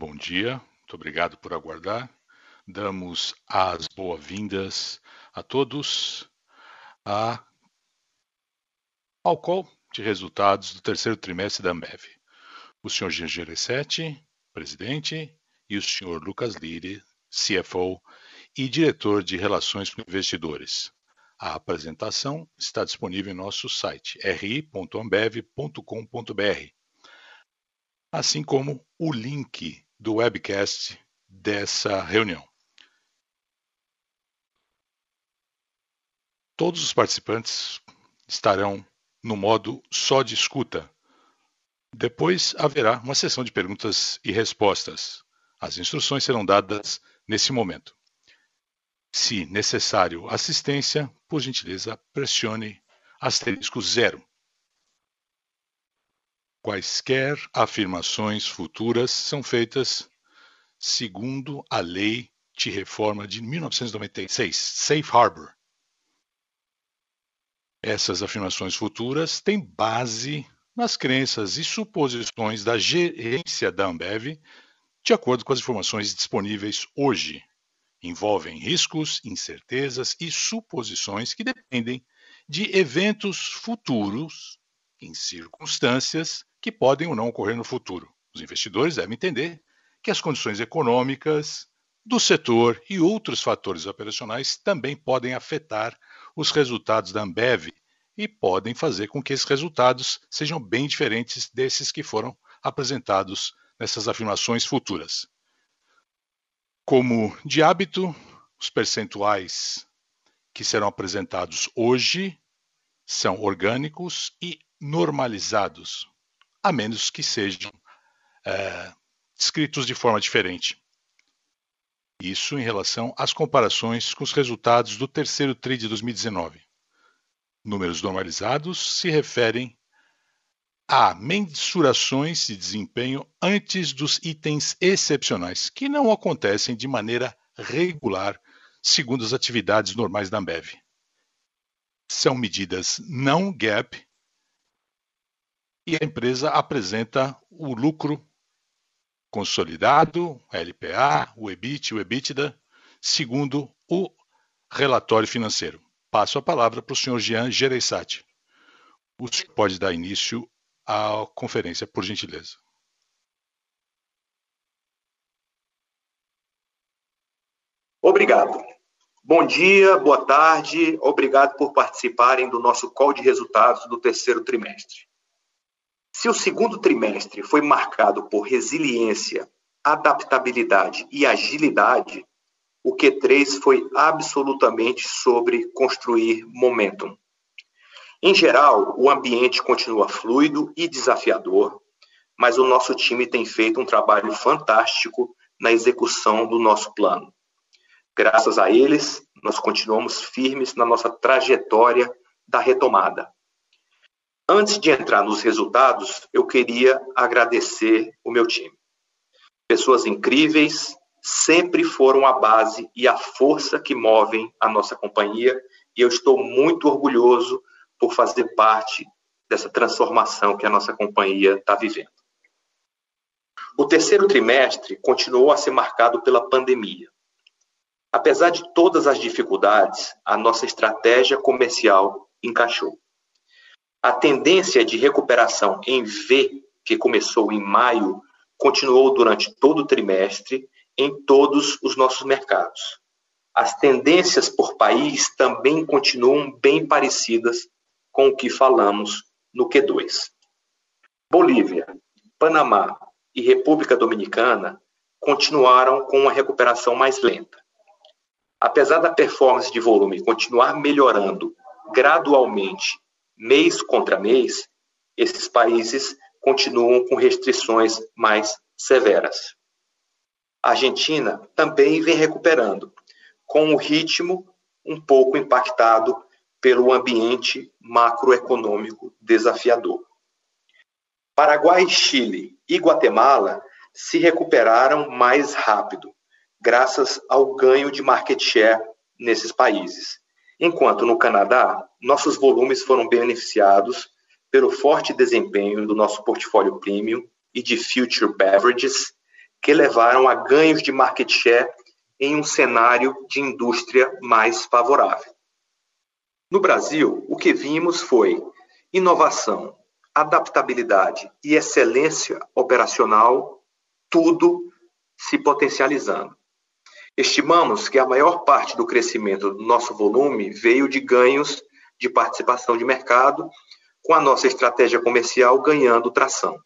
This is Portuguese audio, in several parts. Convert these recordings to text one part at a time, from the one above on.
Bom dia, muito obrigado por aguardar. Damos as boas-vindas a todos a, ao call de resultados do terceiro trimestre da Ambev. O senhor Jean Geresetti, presidente, e o senhor Lucas Lire, CFO e diretor de Relações com Investidores. A apresentação está disponível em nosso site ri.ambev.com.br, assim como o link do webcast dessa reunião. Todos os participantes estarão no modo só de escuta. Depois haverá uma sessão de perguntas e respostas. As instruções serão dadas nesse momento. Se necessário assistência, por gentileza, pressione asterisco zero. Quaisquer afirmações futuras são feitas segundo a Lei de Reforma de 1996, Safe Harbor. Essas afirmações futuras têm base nas crenças e suposições da gerência da Ambev, de acordo com as informações disponíveis hoje. Envolvem riscos, incertezas e suposições que dependem de eventos futuros em circunstâncias que podem ou não ocorrer no futuro. Os investidores devem entender que as condições econômicas do setor e outros fatores operacionais também podem afetar os resultados da Ambev e podem fazer com que esses resultados sejam bem diferentes desses que foram apresentados nessas afirmações futuras. Como de hábito, os percentuais que serão apresentados hoje são orgânicos e normalizados, a menos que sejam é, descritos de forma diferente. Isso em relação às comparações com os resultados do terceiro TRI de 2019. Números normalizados se referem a mensurações de desempenho antes dos itens excepcionais, que não acontecem de maneira regular, segundo as atividades normais da Ambev. São medidas não GAAP e a empresa apresenta o lucro consolidado, LPA, o EBIT, o EBITDA, segundo o relatório financeiro. Passo a palavra para o senhor Jean Gereissati. O senhor pode dar início à conferência, por gentileza. Obrigado. Bom dia, boa tarde, obrigado por participarem do nosso call de resultados do terceiro trimestre. Se o segundo trimestre foi marcado por resiliência, adaptabilidade e agilidade, o Q3 foi absolutamente sobre construir momentum. Em geral, o ambiente continua fluido e desafiador, mas o nosso time tem feito um trabalho fantástico na execução do nosso plano. Graças a eles, nós continuamos firmes na nossa trajetória da retomada. Antes de entrar nos resultados, eu queria agradecer o meu time. Pessoas incríveis, sempre foram a base e a força que movem a nossa companhia, e eu estou muito orgulhoso por fazer parte dessa transformação que a nossa companhia está vivendo. O terceiro trimestre continuou a ser marcado pela pandemia. Apesar de todas as dificuldades, a nossa estratégia comercial encaixou. A tendência de recuperação em V, que começou em maio, continuou durante todo o trimestre em todos os nossos mercados. As tendências por país também continuam bem parecidas com o que falamos no Q2. Bolívia, Panamá e República Dominicana continuaram com uma recuperação mais lenta. Apesar da performance de volume continuar melhorando gradualmente mês contra mês, esses países continuam com restrições mais severas. A Argentina também vem recuperando, com o ritmo um pouco impactado pelo ambiente macroeconômico desafiador. Paraguai, Chile e Guatemala se recuperaram mais rápido, graças ao ganho de market share nesses países. Enquanto no Canadá, nossos volumes foram beneficiados pelo forte desempenho do nosso portfólio premium e de future beverages, que levaram a ganhos de market share em um cenário de indústria mais favorável. No Brasil, o que vimos foi inovação, adaptabilidade e excelência operacional, tudo se potencializando. Estimamos que a maior parte do crescimento do nosso volume veio de ganhos de participação de mercado, com a nossa estratégia comercial ganhando tração.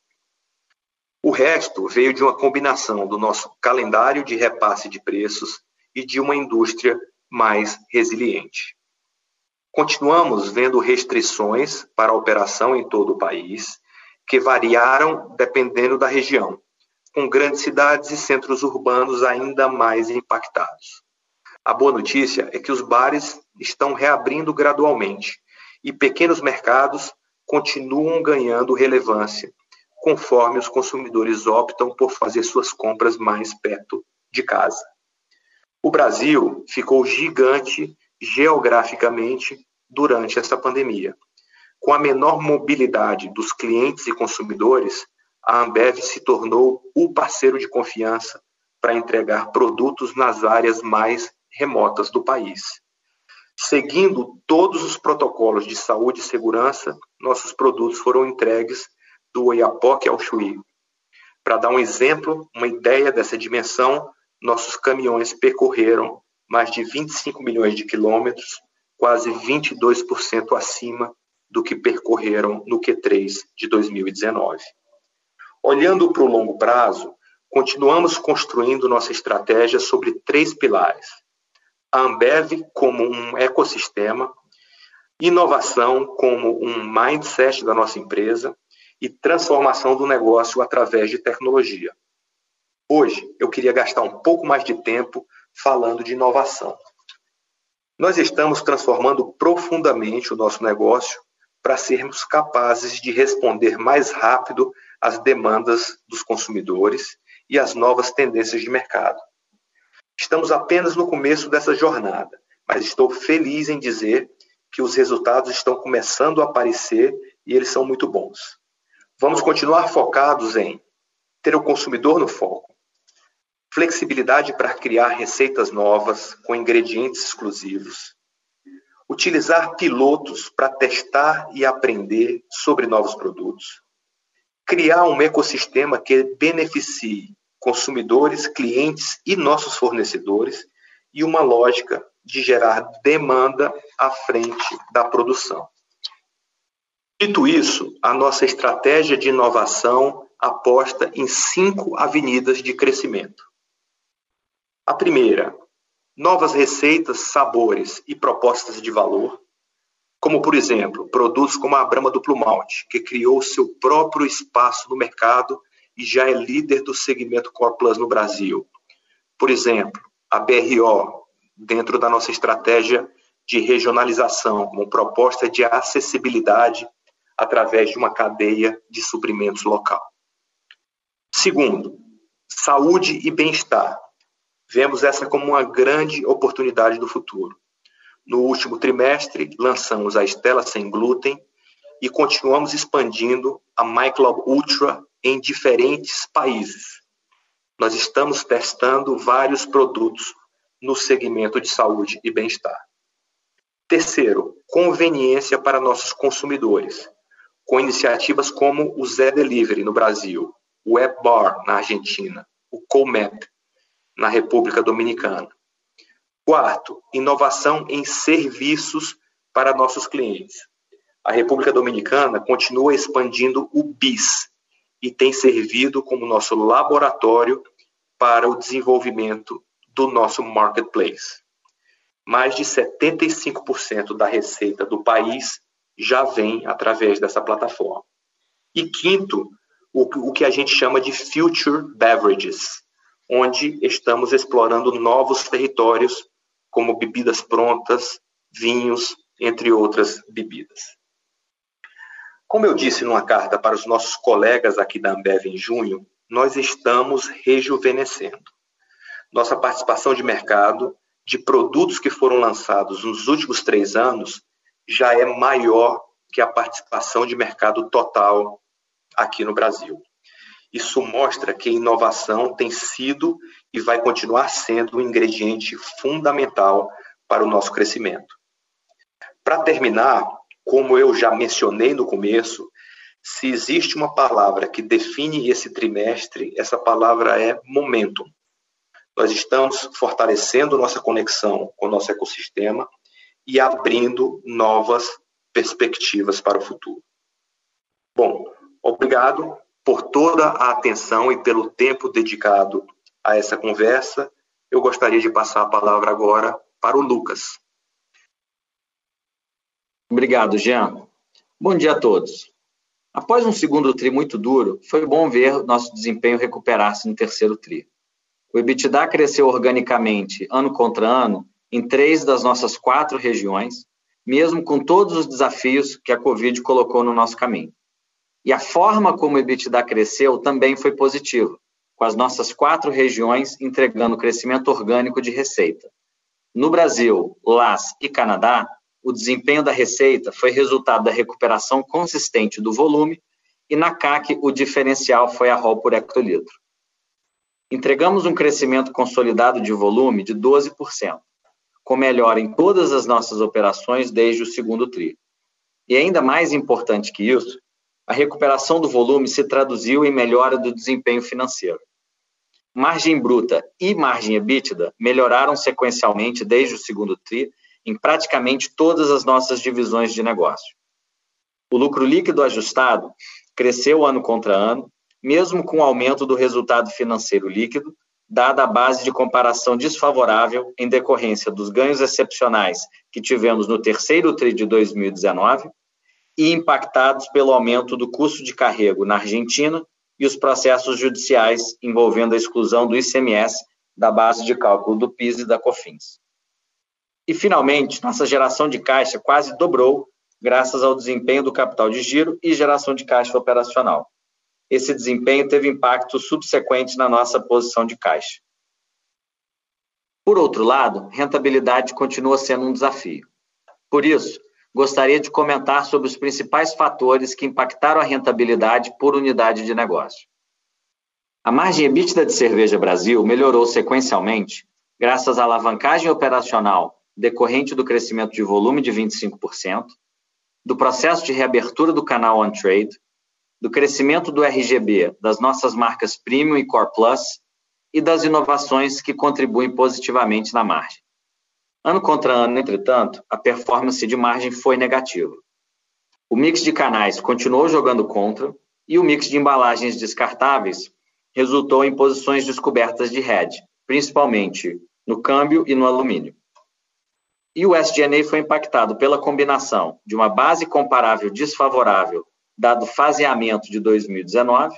O resto veio de uma combinação do nosso calendário de repasse de preços e de uma indústria mais resiliente. Continuamos vendo restrições para a operação em todo o país, que variaram dependendo da região, com grandes cidades e centros urbanos ainda mais impactados. A boa notícia é que os bares estão reabrindo gradualmente e pequenos mercados continuam ganhando relevância conforme os consumidores optam por fazer suas compras mais perto de casa. O Brasil ficou gigante geograficamente durante essa pandemia. Com a menor mobilidade dos clientes e consumidores, a Ambev se tornou o parceiro de confiança para entregar produtos nas áreas mais remotas do país. Seguindo todos os protocolos de saúde e segurança, nossos produtos foram entregues do Oiapoque ao Chuí. Para dar um exemplo, uma ideia dessa dimensão, nossos caminhões percorreram mais de 25 milhões de quilômetros, quase 22% acima do que percorreram no Q3 de 2019. Olhando para o longo prazo, continuamos construindo nossa estratégia sobre três pilares: a Ambev como um ecossistema, inovação como um mindset da nossa empresa e transformação do negócio através de tecnologia. Hoje, eu queria gastar um pouco mais de tempo falando de inovação. Nós estamos transformando profundamente o nosso negócio para sermos capazes de responder mais rápido às demandas dos consumidores e às novas tendências de mercado. Estamos apenas no começo dessa jornada, mas estou feliz em dizer que os resultados estão começando a aparecer e eles são muito bons. Vamos continuar focados em ter o consumidor no foco, flexibilidade para criar receitas novas com ingredientes exclusivos, utilizar pilotos para testar e aprender sobre novos produtos, criar um ecossistema que beneficie consumidores, clientes e nossos fornecedores e uma lógica de gerar demanda à frente da produção. Dito isso, a nossa estratégia de inovação aposta em cinco avenidas de crescimento. A primeira, novas receitas, sabores e propostas de valor, como, por exemplo, produtos como a Brahma Duplo Malte, que criou seu próprio espaço no mercado e já é líder do segmento Core Plus no Brasil. Por exemplo, a BRO, dentro da nossa estratégia de regionalização, como proposta de acessibilidade através de uma cadeia de suprimentos local. Segundo, saúde e bem-estar. Vemos essa como uma grande oportunidade do futuro. No último trimestre, lançamos a Estela Sem Glúten e continuamos expandindo a MyClub Ultra em diferentes países. Nós estamos testando vários produtos no segmento de saúde e bem-estar. Terceiro, conveniência para nossos consumidores com iniciativas como o Zé Delivery no Brasil, o WebBar na Argentina, o Comap na República Dominicana. Quarto, inovação em serviços para nossos clientes. A República Dominicana continua expandindo o BIS e tem servido como nosso laboratório para o desenvolvimento do nosso marketplace. Mais de 75% da receita do país já vem através dessa plataforma. E quinto, o, que a gente chama de Future Beverages, onde estamos explorando novos territórios, como bebidas prontas, vinhos, entre outras bebidas. Como eu disse numa carta para os nossos colegas aqui da Ambev em junho, nós estamos rejuvenescendo. Nossa participação de mercado de produtos que foram lançados nos últimos três anos já é maior que a participação de mercado total aqui no Brasil. Isso mostra que a inovação tem sido e vai continuar sendo um ingrediente fundamental para o nosso crescimento. Para terminar, como eu já mencionei no começo, se existe uma palavra que define esse trimestre, essa palavra é momentum. Nós estamos fortalecendo nossa conexão com o nosso ecossistema e abrindo novas perspectivas para o futuro. Bom, obrigado por toda a atenção e pelo tempo dedicado a essa conversa. Eu gostaria de passar a palavra agora para o Lucas. Obrigado, Jean. Bom dia a todos. Após um segundo TRI muito duro, foi bom ver nosso desempenho recuperar-se no terceiro TRI. O EBITDA cresceu organicamente, ano contra ano, em três das nossas quatro regiões, mesmo com todos os desafios que a Covid colocou no nosso caminho. E a forma como o EBITDA cresceu também foi positiva, com as nossas quatro regiões entregando crescimento orgânico de receita. No Brasil, LAS e Canadá, o desempenho da receita foi resultado da recuperação consistente do volume e na CAC o diferencial foi a ROL por hectolitro. Entregamos um crescimento consolidado de volume de 12%, com melhora em todas as nossas operações desde o segundo TRI. E ainda mais importante que isso, a recuperação do volume se traduziu em melhora do desempenho financeiro. Margem bruta e margem EBITDA melhoraram sequencialmente desde o segundo TRI em praticamente todas as nossas divisões de negócio. O lucro líquido ajustado cresceu ano contra ano, mesmo com o aumento do resultado financeiro líquido, dada a base de comparação desfavorável em decorrência dos ganhos excepcionais que tivemos no terceiro TRI de 2019 e impactados pelo aumento do custo de carrego na Argentina e os processos judiciais envolvendo a exclusão do ICMS da base de cálculo do PIS e da COFINS. E, finalmente, nossa geração de caixa quase dobrou graças ao desempenho do capital de giro e geração de caixa operacional. Esse desempenho teve impacto subsequente na nossa posição de caixa. Por outro lado, rentabilidade continua sendo um desafio. Por isso, gostaria de comentar sobre os principais fatores que impactaram a rentabilidade por unidade de negócio. A margem EBITDA de Cerveja Brasil melhorou sequencialmente graças à alavancagem operacional decorrente do crescimento de volume de 25%, do processo de reabertura do canal on-trade, do crescimento do RGB das nossas marcas Premium e Core Plus e das inovações que contribuem positivamente na margem. Ano contra ano, entretanto, a performance de margem foi negativa. O mix de canais continuou jogando contra e o mix de embalagens descartáveis resultou em posições descobertas de hedge, principalmente no câmbio e no alumínio. E o SG&A foi impactado pela combinação de uma base comparável desfavorável, dado faseamento de 2019,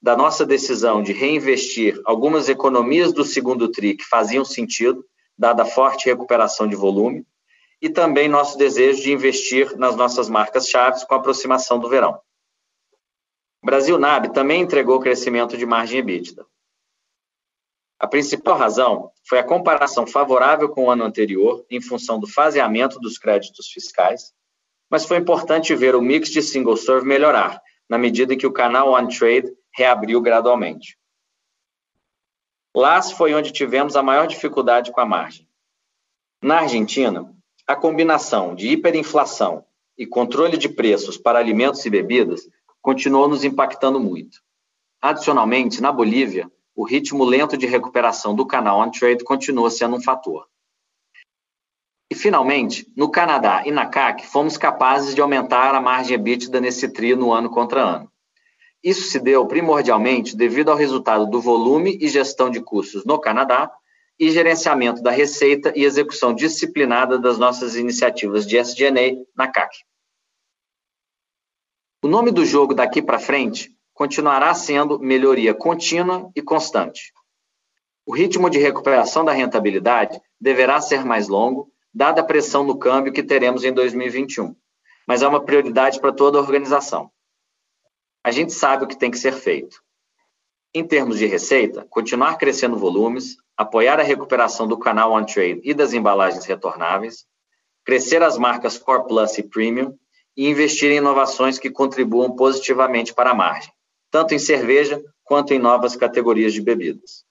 da nossa decisão de reinvestir algumas economias do segundo TRI que faziam sentido, dada a forte recuperação de volume, e também nosso desejo de investir nas nossas marcas chaves com a aproximação do verão. Brasil NAB também entregou crescimento de margem EBITDA. A principal razão foi a comparação favorável com o ano anterior, em função do faseamento dos créditos fiscais, mas foi importante ver o mix de single serve melhorar, na medida em que o canal on trade reabriu gradualmente. LAS foi onde tivemos a maior dificuldade com a margem. Na Argentina, a combinação de hiperinflação e controle de preços para alimentos e bebidas continuou nos impactando muito. Adicionalmente, na Bolívia, o ritmo lento de recuperação do canal on-trade continua sendo um fator. E, finalmente, no Canadá e na CAC, fomos capazes de aumentar a margem EBITDA nesse trio no ano contra ano. Isso se deu primordialmente devido ao resultado do volume e gestão de custos no Canadá e gerenciamento da receita e execução disciplinada das nossas iniciativas de SG&A na CAC. O nome do jogo daqui para frente continuará sendo melhoria contínua e constante. O ritmo de recuperação da rentabilidade deverá ser mais longo, dada a pressão no câmbio que teremos em 2021, mas é uma prioridade para toda a organização. A gente sabe o que tem que ser feito. Em termos de receita, continuar crescendo volumes, apoiar a recuperação do canal on-trade e das embalagens retornáveis, crescer as marcas Core Plus e Premium e investir em inovações que contribuam positivamente para a margem tanto em cerveja quanto em novas categorias de bebidas.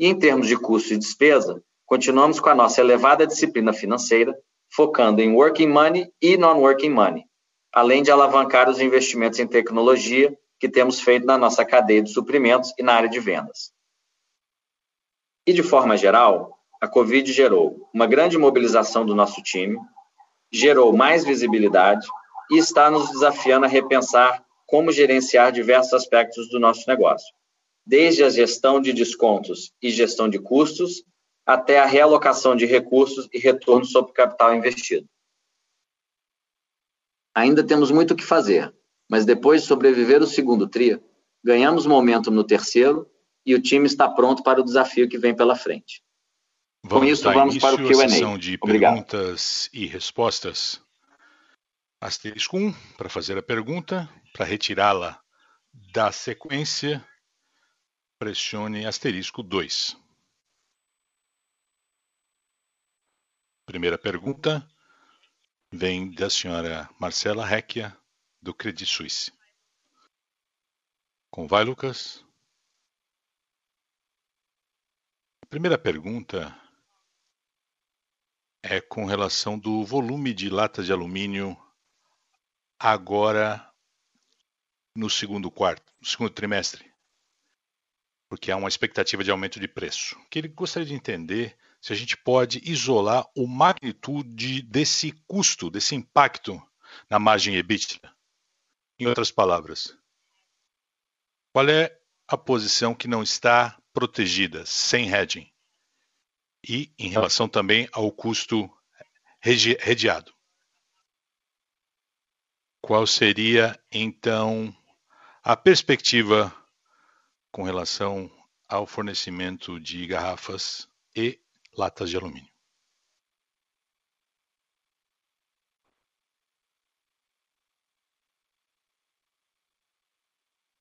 E em termos de custo e despesa, continuamos com a nossa elevada disciplina financeira, focando em working money e non-working money, além de alavancar os investimentos em tecnologia que temos feito na nossa cadeia de suprimentos e na área de vendas. E de forma geral, a Covid gerou uma grande mobilização do nosso time, gerou mais visibilidade e está nos desafiando a repensar como gerenciar diversos aspectos do nosso negócio, desde a gestão de descontos e gestão de custos, até a realocação de recursos e retorno sobre capital investido. Ainda temos muito o que fazer, mas depois de sobreviver o segundo TRI, ganhamos momento no terceiro e o time está pronto para o desafio que vem pela frente. Vamos Com isso, vamos para o Q&A. sessão de Obrigado. perguntas e respostas. Asterisco 1 para fazer a pergunta, para retirá-la da sequência, pressione asterisco 2. Primeira pergunta vem da senhora Marcela Recchia, do Credit Suisse. Como vai, Lucas? A primeira pergunta é com relação do volume de latas de alumínio agora no segundo quarto, no segundo trimestre, porque há uma expectativa de aumento de preço. Que ele gostaria de entender se a gente pode isolar o magnitude desse custo, desse impacto na margem EBITDA. Em outras palavras, qual é a posição que não está protegida, sem hedging? e em relação também ao custo redeado. Qual seria, então, a perspectiva com relação ao fornecimento de garrafas e latas de alumínio?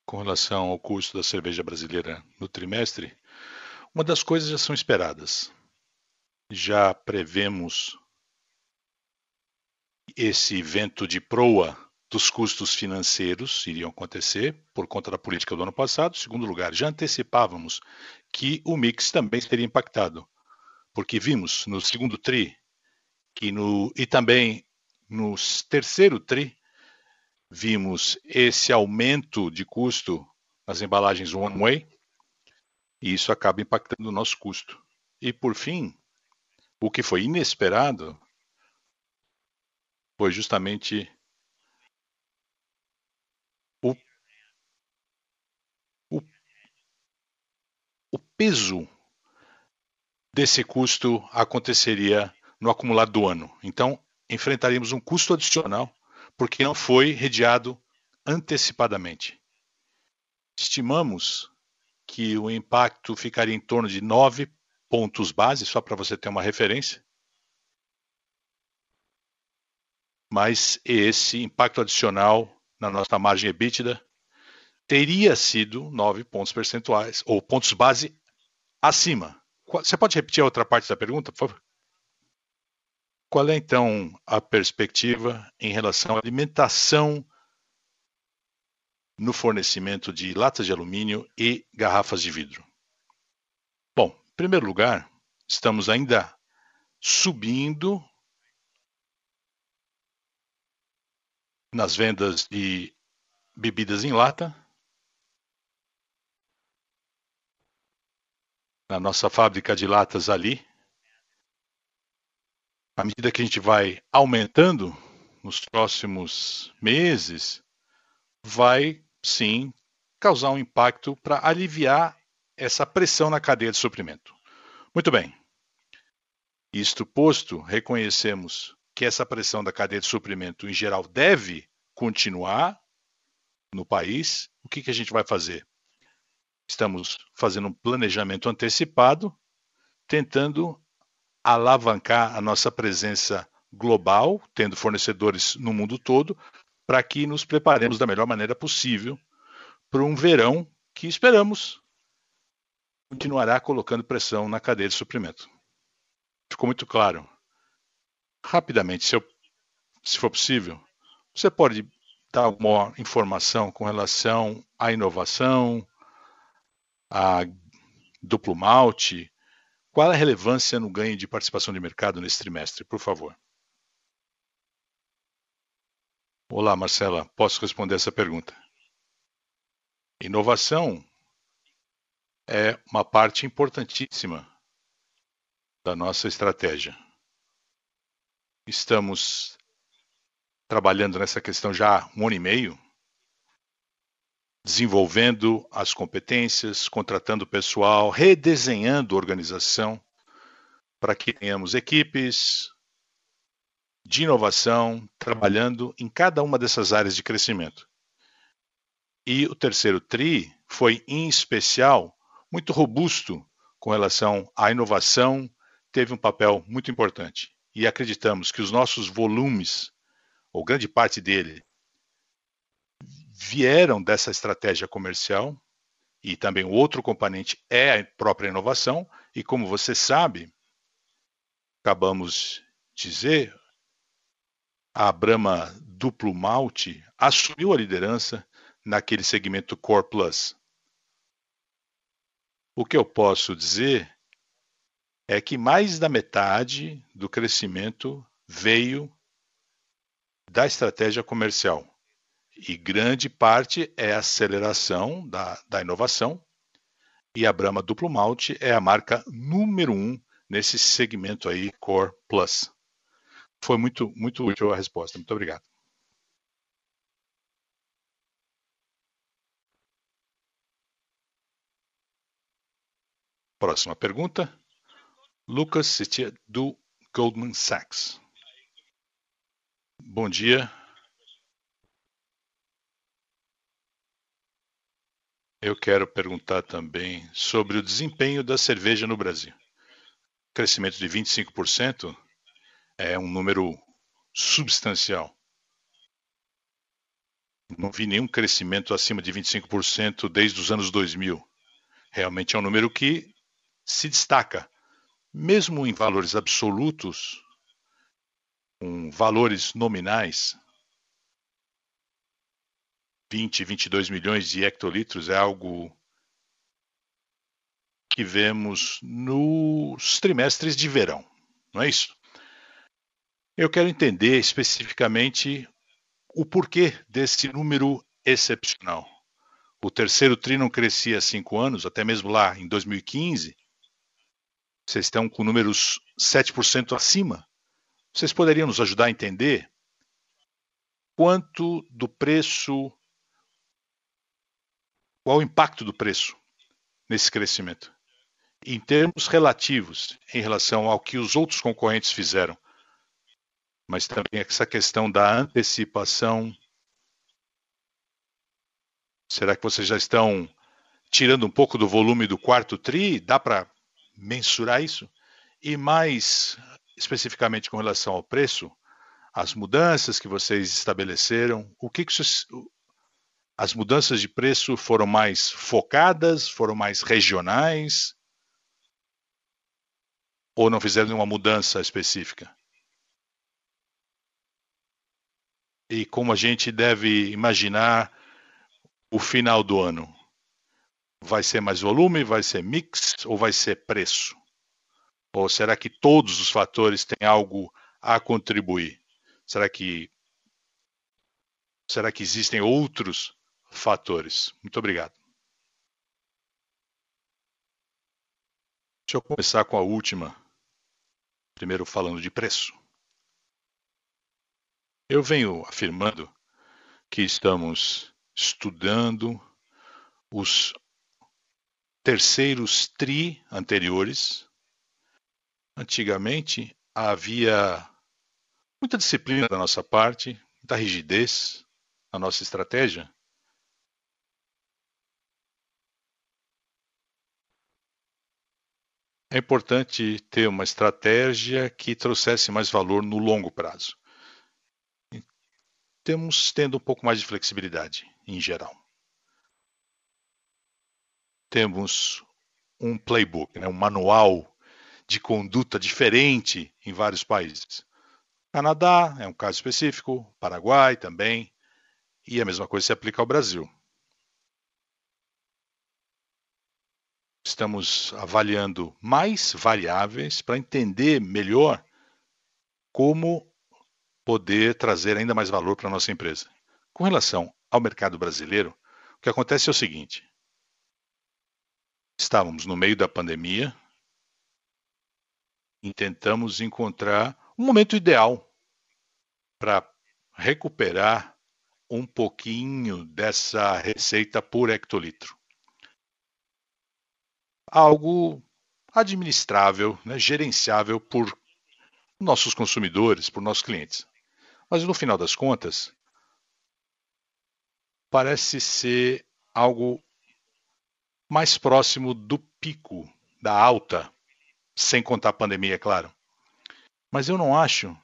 Com relação ao custo da cerveja brasileira no trimestre, uma das coisas já são esperadas já prevemos esse vento de proa dos custos financeiros iriam acontecer por conta da política do ano passado. Segundo lugar, já antecipávamos que o mix também seria impactado, porque vimos no segundo tri que no, e também no terceiro tri vimos esse aumento de custo nas embalagens one way e isso acaba impactando o nosso custo. E por fim, o que foi inesperado foi justamente o, o, o peso desse custo aconteceria no acumulado do ano. Então, enfrentaríamos um custo adicional porque não foi redeado antecipadamente. Estimamos que o impacto ficaria em torno de 9 pontos base, só para você ter uma referência. Mas esse impacto adicional na nossa margem EBITDA teria sido 9 pontos percentuais, ou pontos base acima. Você pode repetir a outra parte da pergunta, por favor? Qual é então a perspectiva em relação à alimentação no fornecimento de latas de alumínio e garrafas de vidro? Em primeiro lugar, estamos ainda subindo nas vendas de bebidas em lata. Na nossa fábrica de latas ali. À medida que a gente vai aumentando nos próximos meses, vai sim causar um impacto para aliviar essa pressão na cadeia de suprimento. Muito bem. Isto posto, reconhecemos que essa pressão da cadeia de suprimento em geral deve continuar no país. O que, que a gente vai fazer? Estamos fazendo um planejamento antecipado, tentando alavancar a nossa presença global, tendo fornecedores no mundo todo, para que nos preparemos da melhor maneira possível para um verão que esperamos continuará colocando pressão na cadeia de suprimento. Ficou muito claro. Rapidamente, se, eu, se for possível, você pode dar alguma informação com relação à inovação, a duplo malte. Qual a relevância no ganho de participação de mercado nesse trimestre, por favor? Olá, Marcela, posso responder essa pergunta? Inovação é uma parte importantíssima da nossa estratégia. Estamos trabalhando nessa questão já há um ano e meio, desenvolvendo as competências, contratando pessoal, redesenhando a organização para que tenhamos equipes de inovação trabalhando em cada uma dessas áreas de crescimento. E o terceiro TRI foi, em especial, muito robusto com relação à inovação, teve um papel muito importante. E acreditamos que os nossos volumes, ou grande parte dele, vieram dessa estratégia comercial e também o outro componente é a própria inovação. E como você sabe, acabamos de dizer, a Brahma Duplo Malte assumiu a liderança naquele segmento Core Plus. O que eu posso dizer é que mais da metade do crescimento veio da estratégia comercial. E grande parte é a aceleração da, da inovação. E a Brahma Duplo Malte é a marca número um nesse segmento aí, Core Plus. Foi muito, muito útil a resposta. Muito obrigado. Próxima pergunta. Lucas Citia, do Goldman Sachs. Bom dia. Eu quero perguntar também sobre o desempenho da cerveja no Brasil. Crescimento de 25% é um número substancial. Não vi nenhum crescimento acima de 25% desde os anos 2000. Realmente é um número que se destaca, mesmo em valores absolutos, com valores nominais, 20, 22 milhões de hectolitros é algo que vemos nos trimestres de verão, não é isso? Eu quero entender especificamente o porquê desse número excepcional. O terceiro tri não crescia há cinco anos, até mesmo lá em 2015. Vocês estão com números 7% acima. Vocês poderiam nos ajudar a entender quanto do preço, qual o impacto do preço nesse crescimento? Em termos relativos, em relação ao que os outros concorrentes fizeram, mas também essa questão da antecipação. Será que vocês já estão tirando um pouco do volume do quarto TRI? Dá para mensurar isso? E mais especificamente com relação ao preço, as mudanças que vocês estabeleceram, o que, que as mudanças de preço foram mais focadas, foram mais regionais? Ou não fizeram nenhuma mudança específica? e como a gente deve imaginar o final do ano? Vai ser mais volume, vai ser mix ou vai ser preço? Ou será que todos os fatores têm algo a contribuir? Será que será que existem outros fatores? Muito obrigado. Deixa eu começar com a última. Primeiro falando de preço. Eu venho afirmando que estamos estudando os terceiros tri anteriores. Antigamente havia muita disciplina da nossa parte, muita rigidez na nossa estratégia. É importante ter uma estratégia que trouxesse mais valor no longo prazo temos tendo um pouco mais de flexibilidade em geral. Temos um playbook, né, um manual de conduta diferente em vários países. Canadá é um caso específico, Paraguai também, e a mesma coisa se aplica ao Brasil. Estamos avaliando mais variáveis para entender melhor como poder trazer ainda mais valor para a nossa empresa. Com relação ao mercado brasileiro, o que acontece é o seguinte: estávamos no meio da pandemia e tentamos encontrar um momento ideal para recuperar um pouquinho dessa receita por hectolitro. Algo administrável, né, gerenciável por nossos consumidores, por nossos clientes. Mas no final das contas, parece ser algo mais próximo do pico, da alta, sem contar a pandemia, é claro. Mas eu não acho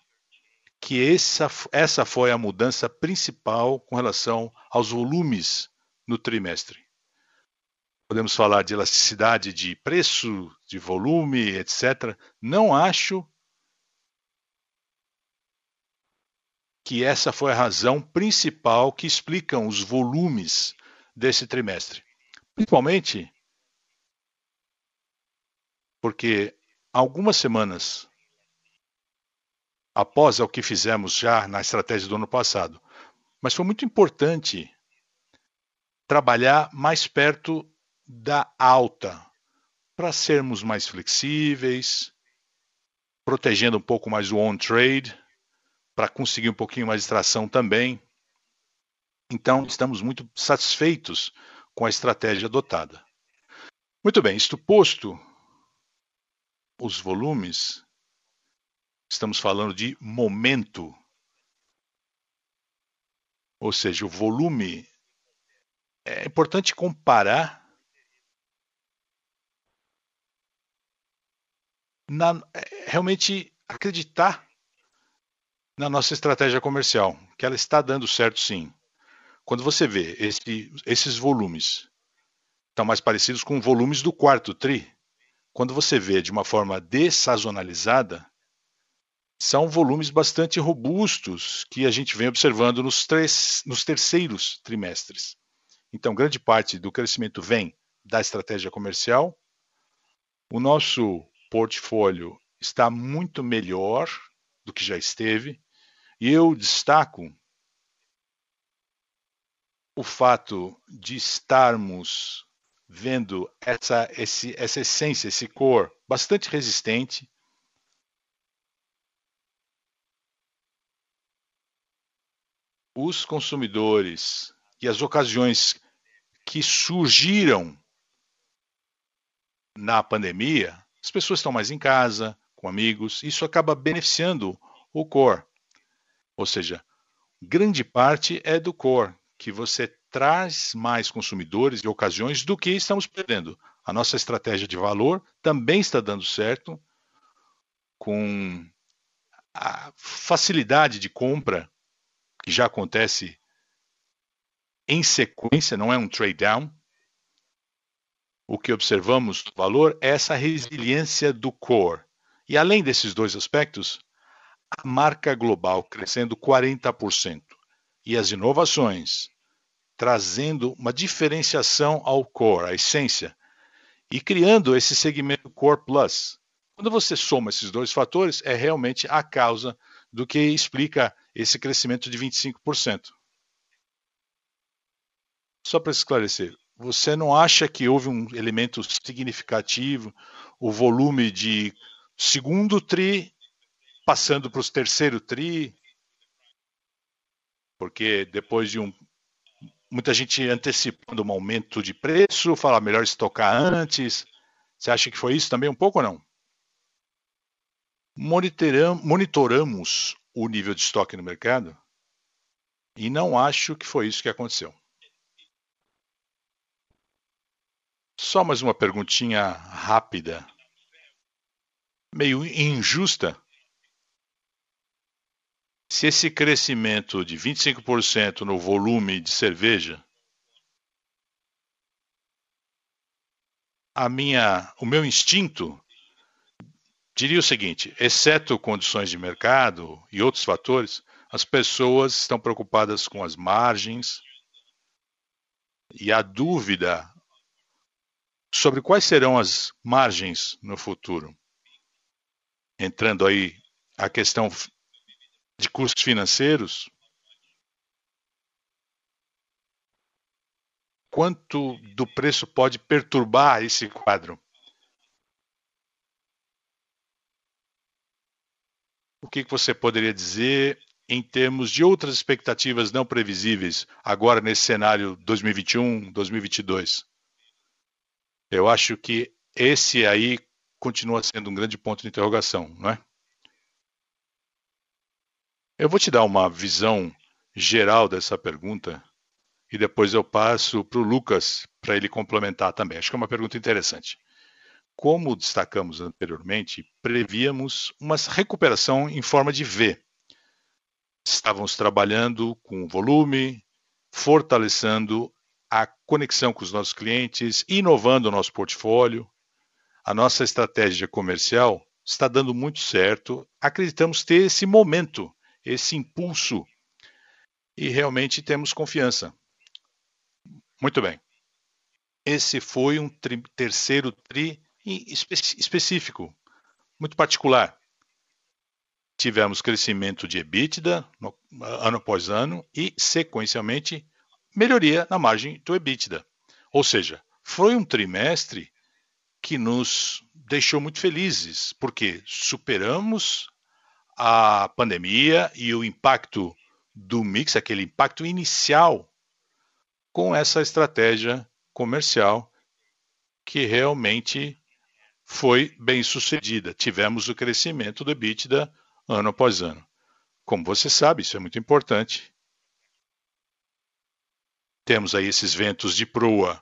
que essa, essa foi a mudança principal com relação aos volumes no trimestre. Podemos falar de elasticidade de preço, de volume, etc. Não acho que essa foi a razão principal que explicam os volumes desse trimestre. Principalmente porque algumas semanas após o que fizemos já na estratégia do ano passado, mas foi muito importante trabalhar mais perto da alta para sermos mais flexíveis, protegendo um pouco mais o on trade para conseguir um pouquinho mais de tração também. Então, estamos muito satisfeitos com a estratégia adotada. Muito bem, isto posto, os volumes, estamos falando de momento. Ou seja, o volume é importante comparar na, é, realmente acreditar na nossa estratégia comercial, que ela está dando certo sim. Quando você vê esse, esses volumes estão mais parecidos com volumes do quarto tri, quando você vê de uma forma dessazonalizada, são volumes bastante robustos que a gente vem observando nos, três, nos terceiros trimestres. Então, grande parte do crescimento vem da estratégia comercial. O nosso portfólio está muito melhor do que já esteve. E eu destaco o fato de estarmos vendo essa, esse, essa essência, esse cor bastante resistente. Os consumidores e as ocasiões que surgiram na pandemia, as pessoas estão mais em casa, com amigos, isso acaba beneficiando o core. Ou seja, grande parte é do core, que você traz mais consumidores e ocasiões do que estamos perdendo. A nossa estratégia de valor também está dando certo, com a facilidade de compra que já acontece em sequência, não é um trade down. O que observamos do valor é essa resiliência do core. E além desses dois aspectos, a marca global crescendo 40% e as inovações trazendo uma diferenciação ao core, à essência, e criando esse segmento Core Plus. Quando você soma esses dois fatores, é realmente a causa do que explica esse crescimento de 25%. Só para esclarecer, você não acha que houve um elemento significativo, o volume de segundo tri passando para os terceiro tri, porque depois de um muita gente antecipando um aumento de preço, fala melhor estocar antes. Você acha que foi isso também um pouco ou não? Monitoramos o nível de estoque no mercado e não acho que foi isso que aconteceu. Só mais uma perguntinha rápida, meio injusta? Se esse crescimento de 25% no volume de cerveja, a minha, o meu instinto diria o seguinte: exceto condições de mercado e outros fatores, as pessoas estão preocupadas com as margens e a dúvida sobre quais serão as margens no futuro. Entrando aí a questão de custos financeiros, quanto do preço pode perturbar esse quadro? O que você poderia dizer em termos de outras expectativas não previsíveis agora nesse cenário 2021, 2022? Eu acho que esse aí continua sendo um grande ponto de interrogação, não é? Eu vou te dar uma visão geral dessa pergunta e depois eu passo para o Lucas para ele complementar também. Acho que é uma pergunta interessante. Como destacamos anteriormente, prevíamos uma recuperação em forma de V. Estávamos trabalhando com volume, fortalecendo a conexão com os nossos clientes, inovando o nosso portfólio. A nossa estratégia comercial está dando muito certo. Acreditamos ter esse momento, esse impulso e realmente temos confiança. Muito bem. Esse foi um tri, terceiro tri espe específico, muito particular. Tivemos crescimento de EBITDA no, ano após ano e, sequencialmente, melhoria na margem do EBITDA. Ou seja, foi um trimestre que nos deixou muito felizes, porque superamos a pandemia e o impacto do mix, aquele impacto inicial com essa estratégia comercial que realmente foi bem sucedida. Tivemos o crescimento do EBITDA ano após ano. Como você sabe, isso é muito importante. Temos aí esses ventos de proa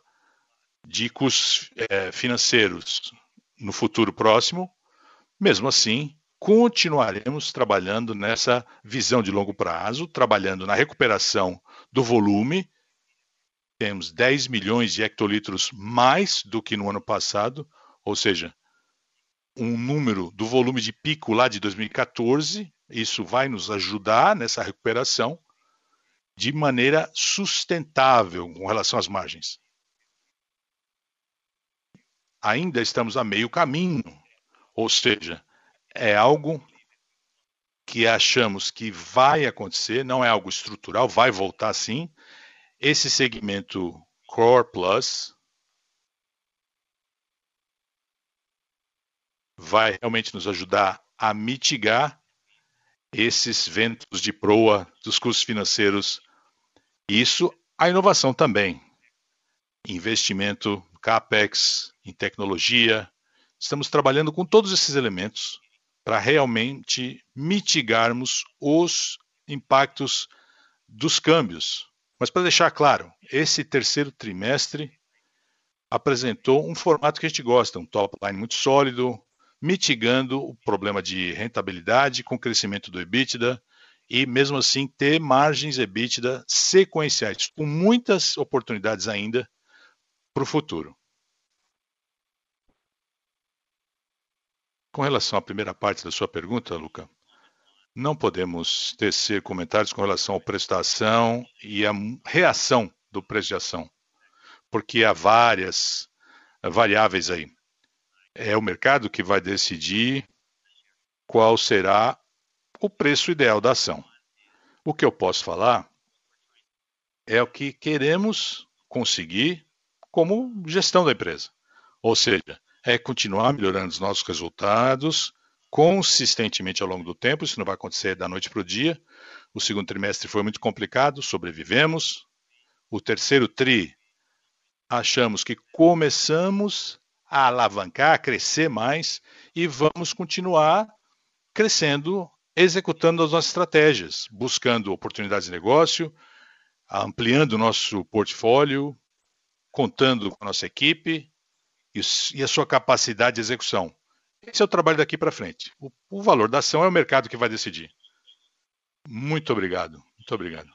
de é, financeiros no futuro próximo. Mesmo assim, continuaremos trabalhando nessa visão de longo prazo, trabalhando na recuperação do volume temos 10 milhões de hectolitros mais do que no ano passado, ou seja, um número do volume de pico lá de 2014. Isso vai nos ajudar nessa recuperação de maneira sustentável com relação às margens. Ainda estamos a meio caminho, ou seja, é algo que achamos que vai acontecer, não é algo estrutural, vai voltar sim, esse segmento Core Plus vai realmente nos ajudar a mitigar esses ventos de proa dos custos financeiros. Isso, a inovação também. Investimento, CAPEX, em tecnologia. Estamos trabalhando com todos esses elementos para realmente mitigarmos os impactos dos câmbios. Mas para deixar claro, esse terceiro trimestre apresentou um formato que a gente gosta, um top line muito sólido, mitigando o problema de rentabilidade com o crescimento do EBITDA e mesmo assim ter margens EBITDA sequenciais, com muitas oportunidades ainda para o futuro. Com relação à primeira parte da sua pergunta, Luca, não podemos tecer comentários com relação ao preço da ação e a reação do preço de ação, porque há várias variáveis aí. É o mercado que vai decidir qual será o preço ideal da ação. O que eu posso falar é o que queremos conseguir como gestão da empresa. Ou seja, é continuar melhorando os nossos resultados, consistentemente ao longo do tempo, isso não vai acontecer da noite para o dia. O segundo trimestre foi muito complicado, sobrevivemos. O terceiro TRI, achamos que começamos a alavancar, a crescer mais e vamos continuar crescendo, executando as nossas estratégias, buscando oportunidades de negócio, ampliando o nosso portfólio, contando com a nossa equipe e a sua capacidade de execução. Esse é o trabalho daqui para frente. O, o, valor da ação é o mercado que vai decidir. Muito obrigado. Muito obrigado.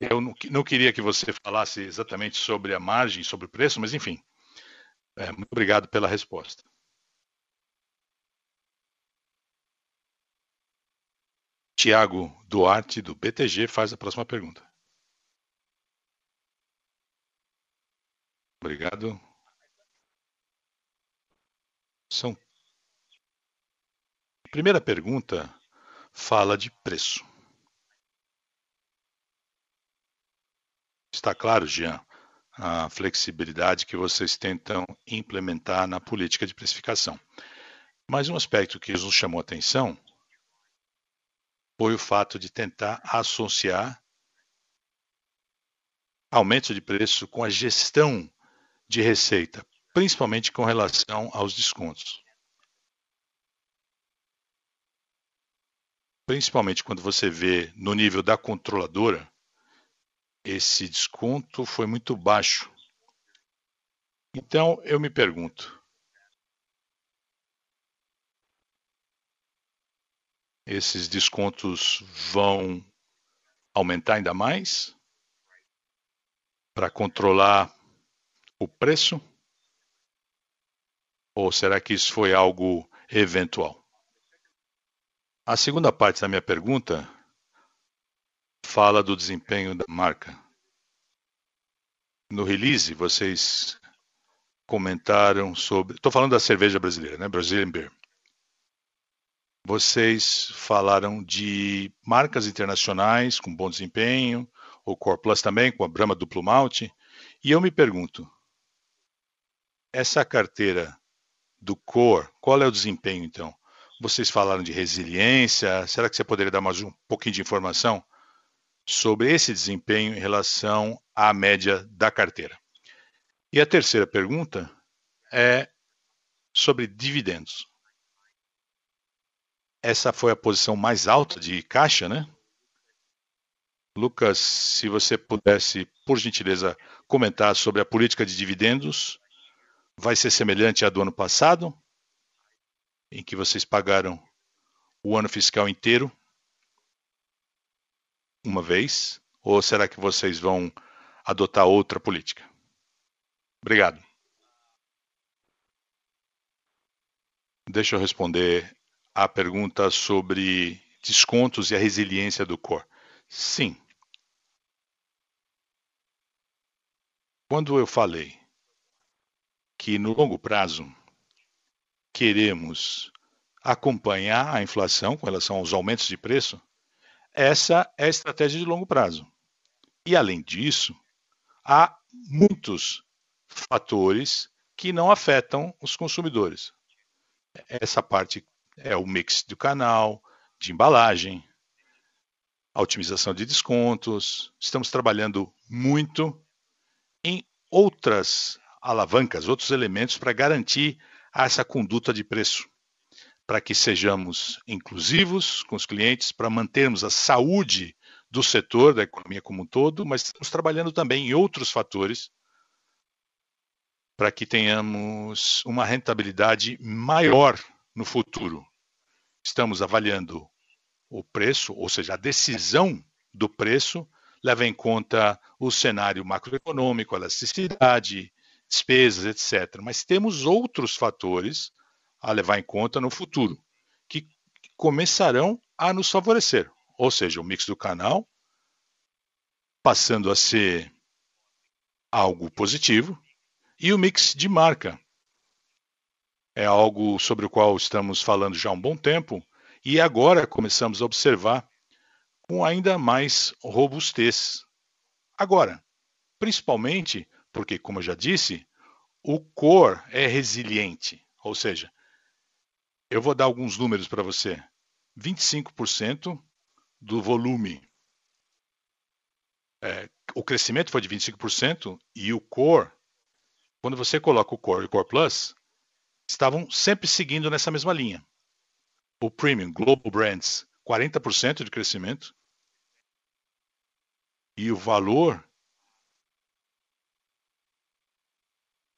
Eu não, não, queria que você falasse exatamente sobre a margem, sobre o preço, mas enfim. É, muito obrigado pela resposta. Tiago Duarte, do BTG, faz a próxima pergunta. Obrigado. São... A primeira pergunta fala de preço. Está claro, Jean, a flexibilidade que vocês tentam implementar na política de precificação. Mas um aspecto que nos chamou a atenção foi o fato de tentar associar aumento de preço com a gestão de receita, principalmente com relação aos descontos. Principalmente quando você vê no nível da controladora, esse desconto foi muito baixo. Então eu me pergunto, esses descontos vão aumentar ainda mais para controlar o preço? Ou será que isso foi algo eventual? A segunda parte da minha pergunta fala do desempenho da marca. No release, vocês comentaram sobre. Estou falando da cerveja brasileira, né? Brazilian Beer. Vocês falaram de marcas internacionais com bom desempenho, o Core Plus também, com a Brahma Duplo Malte. E eu me pergunto, essa carteira do Core, qual é o desempenho então? Vocês falaram de resiliência, será que você poderia dar mais um pouquinho de informação sobre esse desempenho em relação à média da carteira? E a terceira pergunta é sobre dividendos. Essa foi a posição mais alta de caixa, né? Lucas, se você pudesse, por gentileza, comentar sobre a política de dividendos, vai ser semelhante à do ano passado, em que vocês pagaram o ano fiscal inteiro uma vez, ou será que vocês vão adotar outra política? Obrigado. Deixa eu responder a pergunta sobre descontos e a resiliência do core. Sim, Quando eu falei que no longo prazo queremos acompanhar a inflação com relação aos aumentos de preço, essa é a estratégia de longo prazo. E além disso, há muitos fatores que não afetam os consumidores. Essa parte é o mix do canal, de embalagem, a otimização de descontos. Estamos trabalhando muito em outras alavancas, outros elementos para garantir essa conduta de preço, para que sejamos inclusivos com os clientes, para mantermos a saúde do setor, da economia como um todo, mas estamos trabalhando também em outros fatores para que tenhamos uma rentabilidade maior no futuro. Estamos avaliando o preço, ou seja, a decisão do preço leva em conta o cenário macroeconômico, elasticidade, despesas, etc. Mas temos outros fatores a levar em conta no futuro, que começarão a nos favorecer. Ou seja, o mix do canal passando a ser algo positivo e o mix de marca. É algo sobre o qual estamos falando já há um bom tempo e agora começamos a observar com ainda mais robustez. Agora, principalmente porque, como eu já disse, o core é resiliente, ou seja, eu vou dar alguns números para você. 25% do volume. É, o crescimento foi de 25% e o core, quando você coloca o core e o core plus, estavam sempre seguindo nessa mesma linha. O premium, global brands, 40% de crescimento. E o valor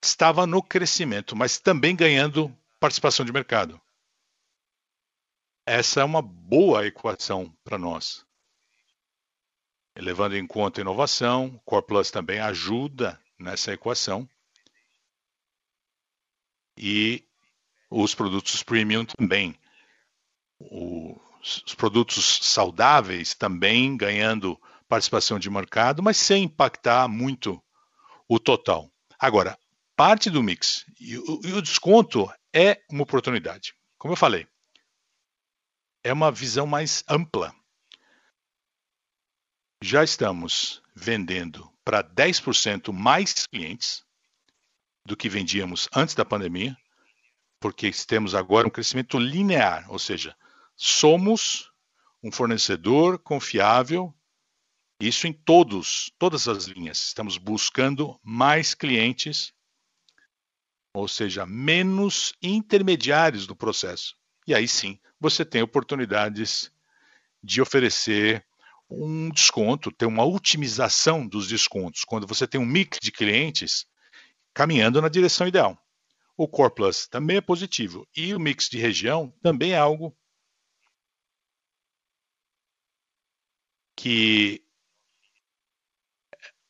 estava no crescimento, mas também ganhando participação de mercado. Essa é uma boa equação para nós. Levando em conta a inovação, Core Plus também ajuda nessa equação. E os produtos premium também. O os produtos saudáveis também ganhando participação de mercado, mas sem impactar muito o total. Agora, parte do mix e o, e o desconto é uma oportunidade. Como eu falei, é uma visão mais ampla. Já estamos vendendo para 10% mais clientes do que vendíamos antes da pandemia, porque temos agora um crescimento linear, ou seja, somos um fornecedor confiável, isso em todos, todas as linhas. Estamos buscando mais clientes, ou seja, menos intermediários do processo. E aí sim, você tem oportunidades de oferecer um desconto, ter uma otimização dos descontos, quando você tem um mix de clientes caminhando na direção ideal. O Core Plus também é positivo e o mix de região também é algo que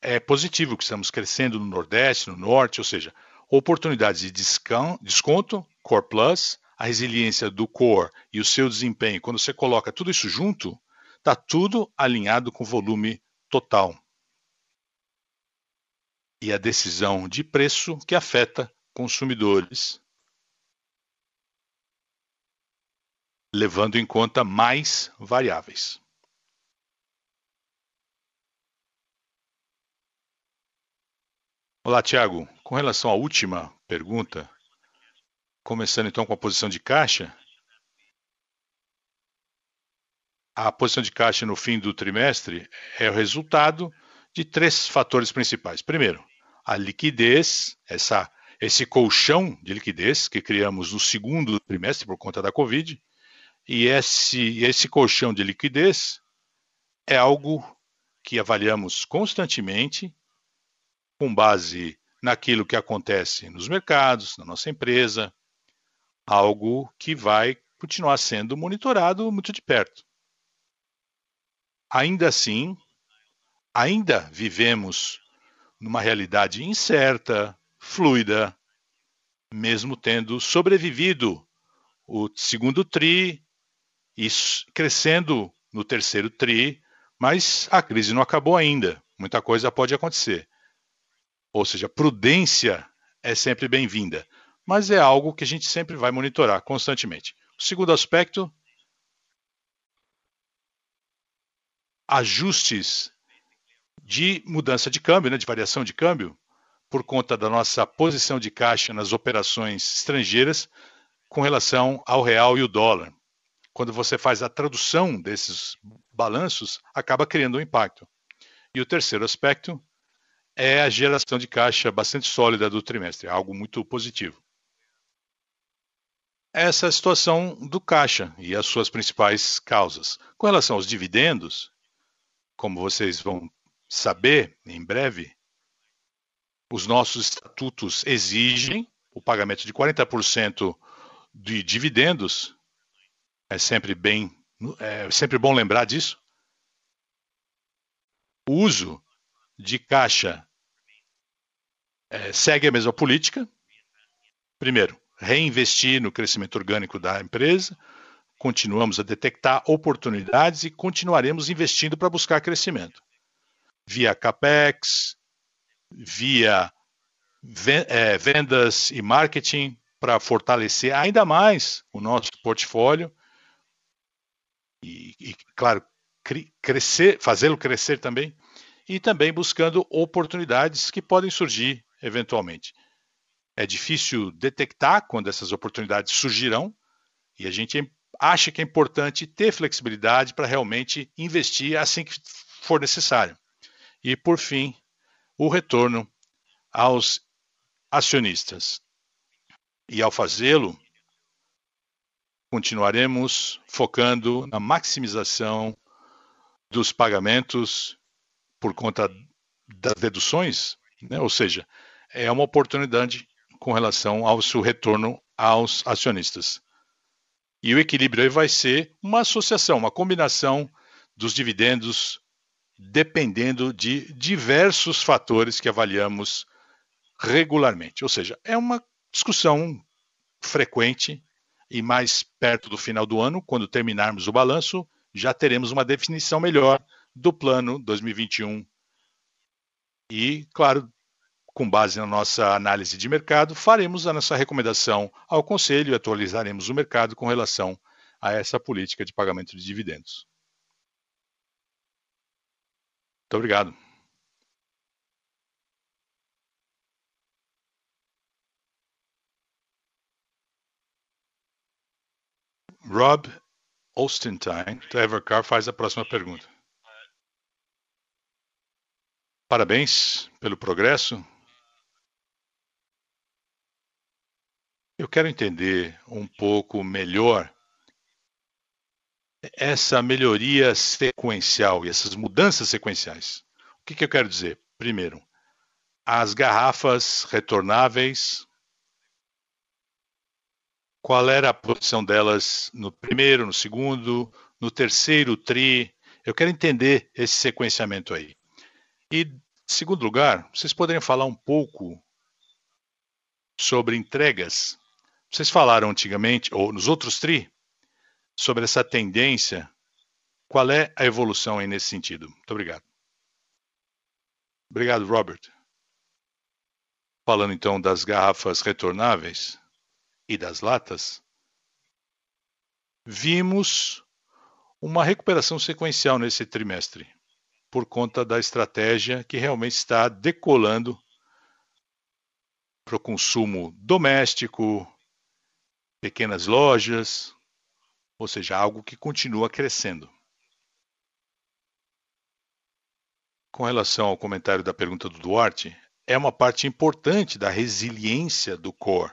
é positivo, que estamos crescendo no Nordeste, no Norte, ou seja, oportunidades de desconto, Core Plus, a resiliência do Core e o seu desempenho, quando você coloca tudo isso junto, está tudo alinhado com o volume total. E a decisão de preço que afeta consumidores, levando em conta mais variáveis. Olá, Tiago. Com relação à última pergunta, começando então com a posição de caixa, a posição de caixa no fim do trimestre é o resultado de três fatores principais. Primeiro, a liquidez, essa, esse colchão de liquidez que criamos no segundo trimestre por conta da Covid, e esse, esse colchão de liquidez é algo que avaliamos constantemente com base naquilo que acontece nos mercados, na nossa empresa, algo que vai continuar sendo monitorado muito de perto. Ainda assim, ainda vivemos numa realidade incerta, fluida, mesmo tendo sobrevivido o segundo tri e crescendo no terceiro tri, mas a crise não acabou ainda. Muita coisa pode acontecer. Ou seja, prudência é sempre bem-vinda, mas é algo que a gente sempre vai monitorar constantemente. O segundo aspecto, ajustes de mudança de câmbio, né, de variação de câmbio, por conta da nossa posição de caixa nas operações estrangeiras com relação ao real e o dólar. Quando você faz a tradução desses balanços, acaba criando um impacto. E o terceiro aspecto é a geração de caixa bastante sólida do trimestre, algo muito positivo. Essa situação do caixa e as suas principais causas. Com relação aos dividendos, como vocês vão saber em breve, os nossos estatutos exigem o pagamento de 40% de dividendos. É sempre bem, é sempre bom lembrar disso. O uso de caixa é, segue a mesma política. Primeiro, reinvestir no crescimento orgânico da empresa. Continuamos a detectar oportunidades e continuaremos investindo para buscar crescimento. Via CAPEX, via é, vendas e marketing para fortalecer ainda mais o nosso portfólio e, e claro, crescer, fazê-lo crescer também e também buscando oportunidades que podem surgir eventualmente. É difícil detectar quando essas oportunidades surgirão e a gente acha que é importante ter flexibilidade para realmente investir assim que for necessário. E, por fim, o retorno aos acionistas. E, ao fazê-lo, continuaremos focando na maximização dos pagamentos por conta das deduções, né? ou seja, é uma oportunidade com relação ao seu retorno aos acionistas. E o equilíbrio aí vai ser uma associação, uma combinação dos dividendos, dependendo de diversos fatores que avaliamos regularmente. Ou seja, é uma discussão frequente, e mais perto do final do ano, quando terminarmos o balanço, já teremos uma definição melhor do plano 2021. E, claro, com base na nossa análise de mercado, faremos a nossa recomendação ao Conselho e atualizaremos o mercado com relação a essa política de pagamento de dividendos. Muito obrigado. Rob Ostentine, da Evercar, faz a próxima pergunta. Parabéns pelo progresso. Eu quero entender um pouco melhor essa melhoria sequencial e essas mudanças sequenciais. O que, que eu quero dizer? Primeiro, as garrafas retornáveis. Qual era a posição delas no primeiro, no segundo, no terceiro tri? Eu quero entender esse sequenciamento aí. E, em segundo lugar, vocês poderiam falar um pouco sobre entregas. Vocês falaram antigamente, ou nos outros tri, sobre essa tendência. Qual é a evolução aí nesse sentido? Muito obrigado. Obrigado, Robert. Falando então das garrafas retornáveis e das latas, vimos uma recuperação sequencial nesse trimestre, por conta da estratégia que realmente está decolando para o consumo doméstico, pequenas lojas, ou seja, algo que continua crescendo. Com relação ao comentário da pergunta do Duarte, é uma parte importante da resiliência do core.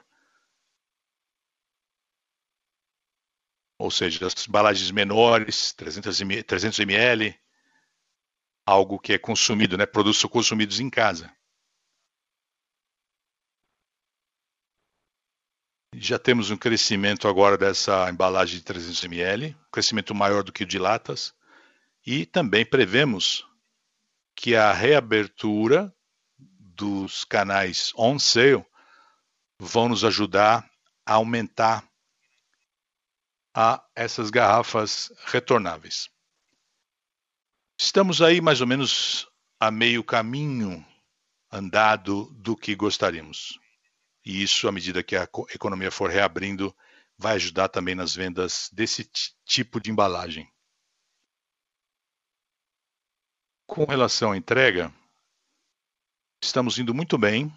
Ou seja, as embalagens menores, 300 ml, 300 ml algo que é consumido, né? produtos consumidos em casa. Já temos um crescimento agora dessa embalagem de 300 ml, um crescimento maior do que o de latas, e também prevemos que a reabertura dos canais on sale vão nos ajudar a aumentar a essas garrafas retornáveis. Estamos aí mais ou menos a meio caminho andado do que gostaríamos. E isso, à medida que a economia for reabrindo, vai ajudar também nas vendas desse tipo de embalagem. Com relação à entrega, estamos indo muito bem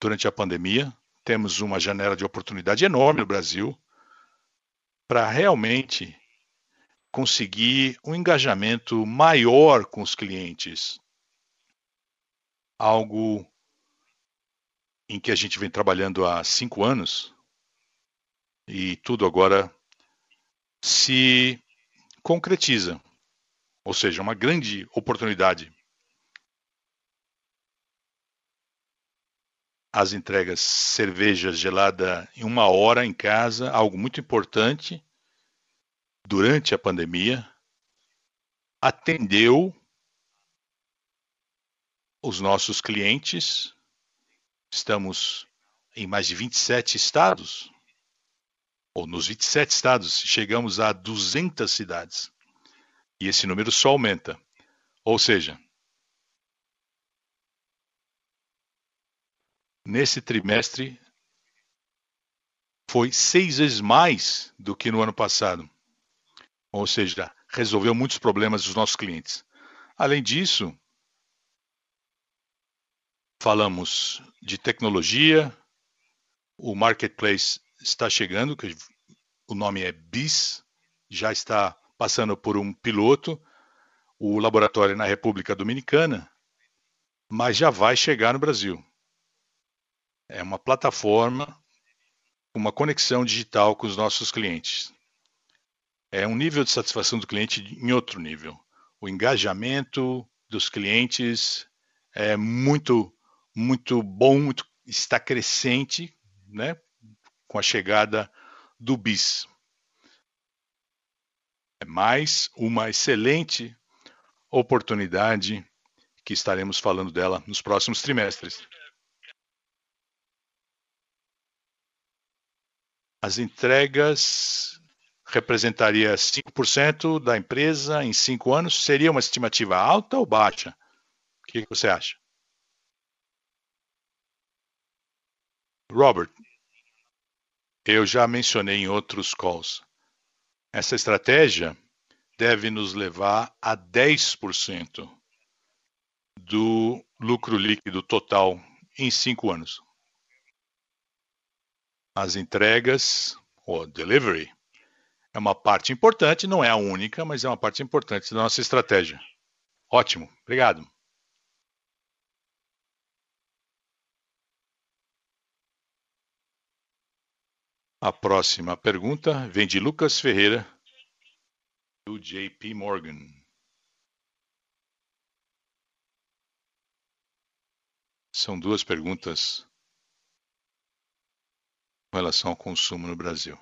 durante a pandemia. Temos uma janela de oportunidade enorme no Brasil para realmente conseguir um engajamento maior com os clientes. Algo em que a gente vem trabalhando há cinco anos e tudo agora se concretiza, ou seja, uma grande oportunidade. As entregas cerveja gelada em uma hora em casa, algo muito importante durante a pandemia, atendeu os nossos clientes Estamos em mais de 27 estados, ou nos 27 estados, chegamos a 200 cidades. E esse número só aumenta. Ou seja, nesse trimestre foi seis vezes mais do que no ano passado. Ou seja, resolveu muitos problemas dos nossos clientes. Além disso, falamos de tecnologia, o marketplace está chegando, que o nome é BIS, já está passando por um piloto, o laboratório na República Dominicana, mas já vai chegar no Brasil. É uma plataforma, uma conexão digital com os nossos clientes. É um nível de satisfação do cliente em outro nível. O engajamento dos clientes é muito muito bom, muito, está crescente, né, com a chegada do BIS. É mais uma excelente oportunidade que estaremos falando dela nos próximos trimestres. As entregas representaria 5% da empresa em cinco anos. Seria uma estimativa alta ou baixa? O que você acha? Robert, eu já mencionei em outros calls. Essa estratégia deve nos levar a 10% do lucro líquido total em cinco anos. As entregas, ou delivery, é uma parte importante, não é a única, mas é uma parte importante da nossa estratégia. Ótimo, obrigado. A próxima pergunta vem de Lucas Ferreira, do JP Morgan. São duas perguntas com relação ao consumo no Brasil.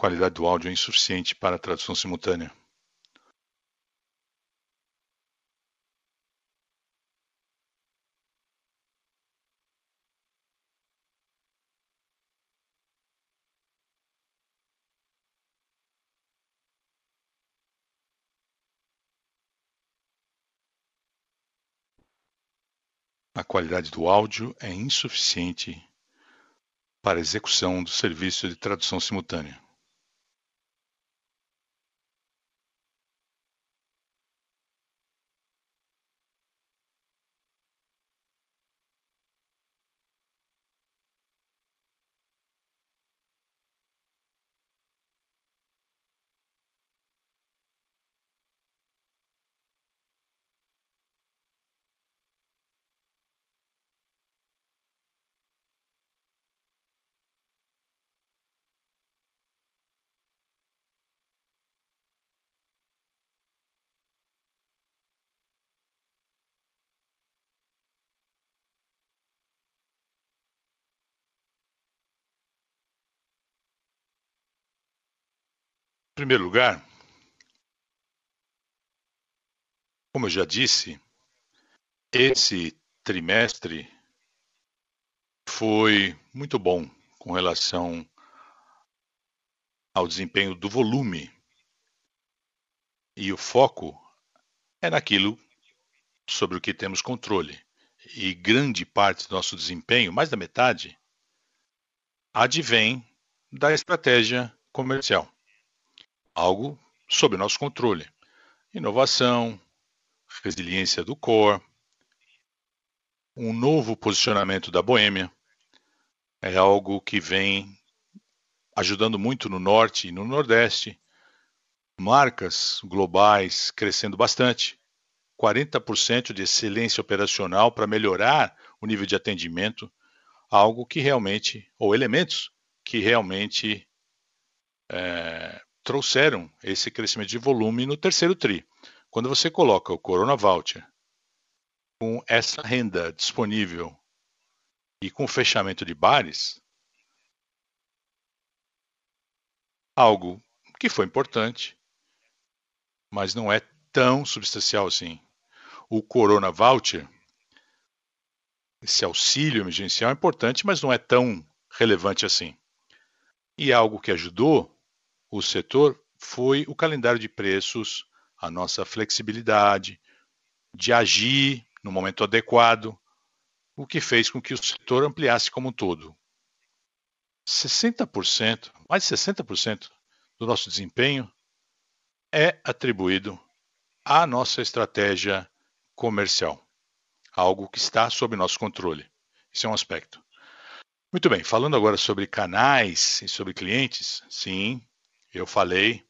Qualidade do áudio é insuficiente para a tradução simultânea. A qualidade do áudio é insuficiente para execução do serviço de tradução simultânea. Primeiro lugar, como eu já disse, esse trimestre foi muito bom com relação ao desempenho do volume. E o foco é naquilo sobre o que temos controle. E grande parte do nosso desempenho, mais da metade, advém da estratégia comercial algo sob nosso controle. Inovação, resiliência do core, um novo posicionamento da Boêmia é algo que vem ajudando muito no norte e no nordeste. Marcas globais crescendo bastante, 40% de excelência operacional para melhorar o nível de atendimento, algo que realmente, ou elementos que realmente é, trouxeram esse crescimento de volume no terceiro TRI. Quando você coloca o Corona Voucher com essa renda disponível e com o fechamento de bares, algo que foi importante, mas não é tão substancial assim. O Corona Voucher, esse auxílio emergencial é importante, mas não é tão relevante assim. E algo que ajudou o setor foi o calendário de preços, a nossa flexibilidade de agir no momento adequado, o que fez com que o setor ampliasse como um todo. 60%, mais de 60% do nosso desempenho é atribuído à nossa estratégia comercial, algo que está sob nosso controle. Esse é um aspecto. Muito bem, falando agora sobre canais e sobre clientes, sim, eu falei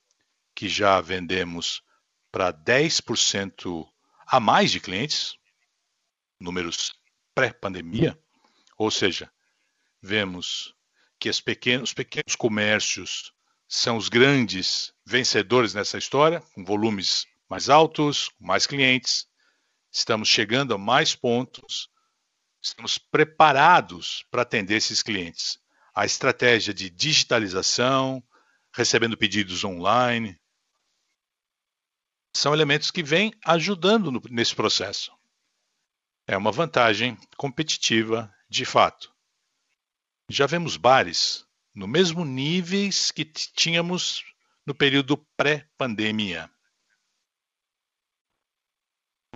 que já vendemos para 10% a mais de clientes, números pré-pandemia, ou seja, vemos que os pequenos, os pequenos comércios são os grandes vencedores nessa história, com volumes mais altos, mais clientes. Estamos chegando a mais pontos, estamos preparados para atender esses clientes. A estratégia de digitalização, recebendo pedidos online, são elementos que vêm ajudando no, nesse processo. É uma vantagem competitiva de fato. Já vemos bares no mesmo níveis que tínhamos no período pré-pandemia.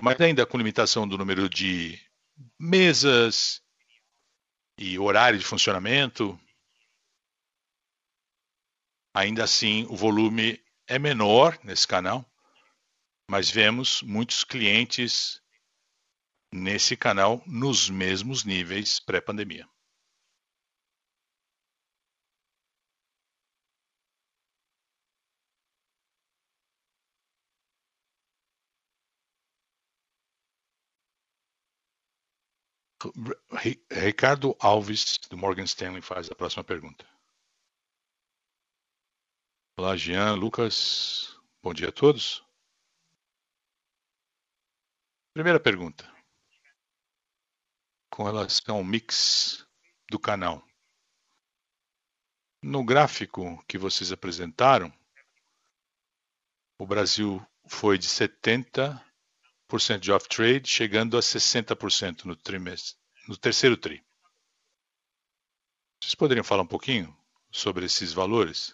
Mas ainda com limitação do número de mesas e horário de funcionamento, ainda assim o volume é menor nesse canal, mas vemos muitos clientes nesse canal nos mesmos níveis pré-pandemia. Ricardo Alves, do Morgan Stanley, faz a próxima pergunta. Olá, Jean, Lucas, bom dia a todos. Primeira pergunta. Com relação ao mix do canal. No gráfico que vocês apresentaram, o Brasil foi de 70% de off-trade, chegando a 60% no, trimestre, no terceiro TRI. Vocês poderiam falar um pouquinho sobre esses valores?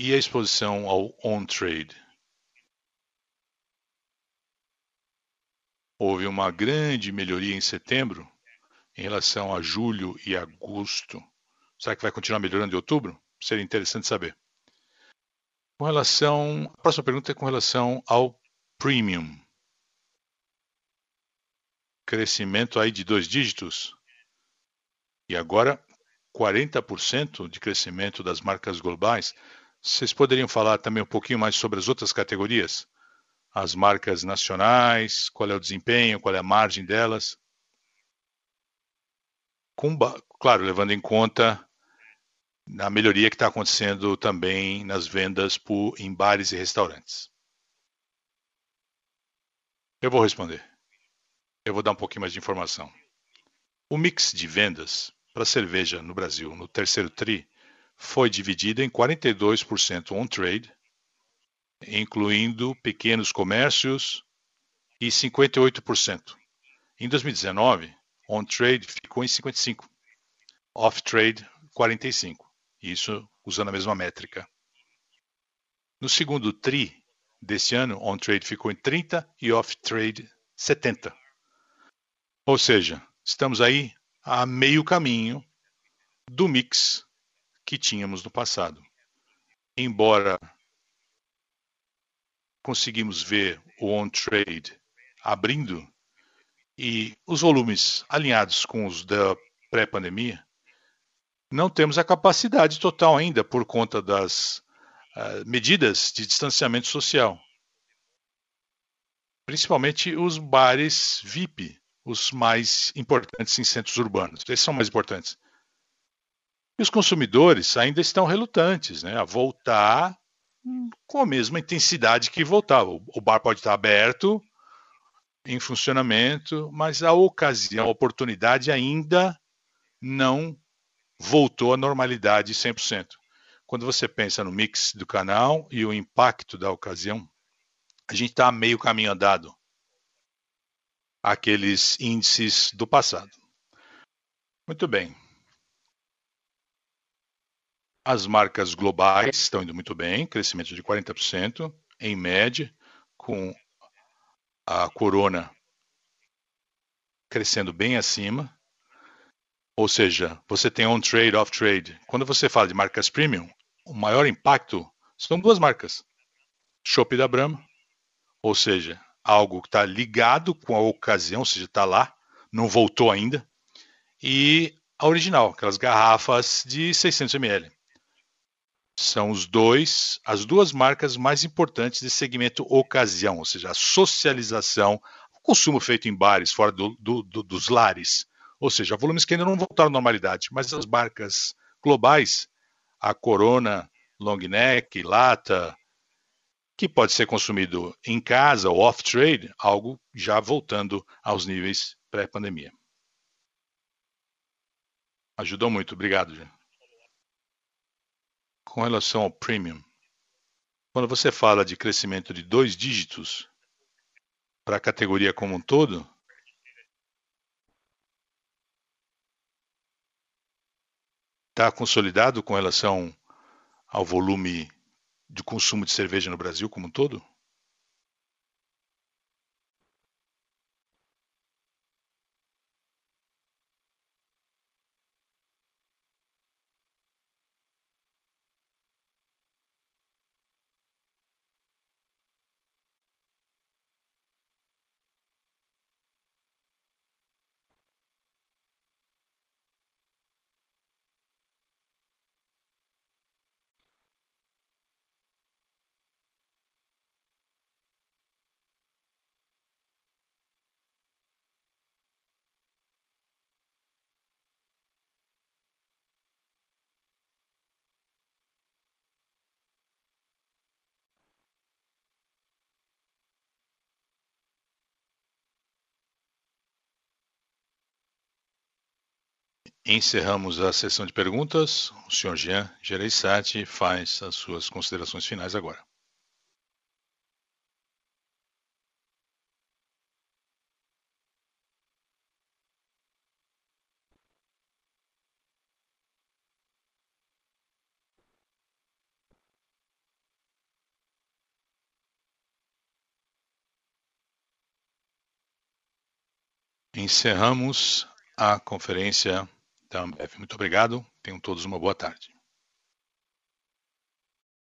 E a exposição ao on-trade? Houve uma grande melhoria em setembro em relação a julho e agosto. Será que vai continuar melhorando em outubro? Seria interessante saber. Com relação, a próxima pergunta é com relação ao premium. Crescimento aí de dois dígitos. E agora 40% de crescimento das marcas globais. Vocês poderiam falar também um pouquinho mais sobre as outras categorias? As marcas nacionais, qual é o desempenho, qual é a margem delas? Com, claro, levando em conta a melhoria que está acontecendo também nas vendas por, em bares e restaurantes. Eu vou responder. Eu vou dar um pouquinho mais de informação. O mix de vendas para cerveja no Brasil no terceiro TRI foi dividida em 42% on-trade, incluindo pequenos comércios, e 58%. Em 2019, on-trade ficou em 55%, off-trade 45%, isso usando a mesma métrica. No segundo TRI desse ano, on-trade ficou em 30% e off-trade 70%. Ou seja, estamos aí a meio caminho do mix que tínhamos no passado. Embora conseguimos ver o on-trade abrindo e os volumes alinhados com os da pré-pandemia, não temos a capacidade total ainda por conta das uh, medidas de distanciamento social. Principalmente os bares VIP, os mais importantes em centros urbanos. Esses são mais importantes. E os consumidores ainda estão relutantes né, a voltar com a mesma intensidade que voltava. O bar pode estar aberto, em funcionamento, mas a ocasião, a oportunidade ainda não voltou à normalidade 100%. Quando você pensa no mix do canal e o impacto da ocasião, a gente está meio caminho andado aqueles índices do passado. Muito bem. As marcas globais estão indo muito bem, crescimento de 40% em média, com a Corona crescendo bem acima. Ou seja, você tem on-trade, off-trade. Quando você fala de marcas premium, o maior impacto são duas marcas. Chopp da Brahma, ou seja, algo que está ligado com a ocasião, ou seja, está lá, não voltou ainda. E a original, aquelas garrafas de 600 ml são os dois, as duas marcas mais importantes de segmento ocasião, ou seja, a socialização, o consumo feito em bares, fora do, do, do, dos lares, ou seja, volumes que ainda não voltaram à normalidade, mas as marcas globais, a Corona, Long Neck, Lata, que pode ser consumido em casa ou off-trade, algo já voltando aos níveis pré-pandemia. Ajudou muito, obrigado, Jean. Com relação ao premium, quando você fala de crescimento de dois dígitos para a categoria como um todo, está consolidado com relação ao volume de consumo de cerveja no Brasil como um todo? Encerramos a sessão de perguntas. O senhor Jean Gereissati faz as suas considerações finais agora. Encerramos a conferência da Ambev. Muito obrigado. Tenham todos uma boa tarde.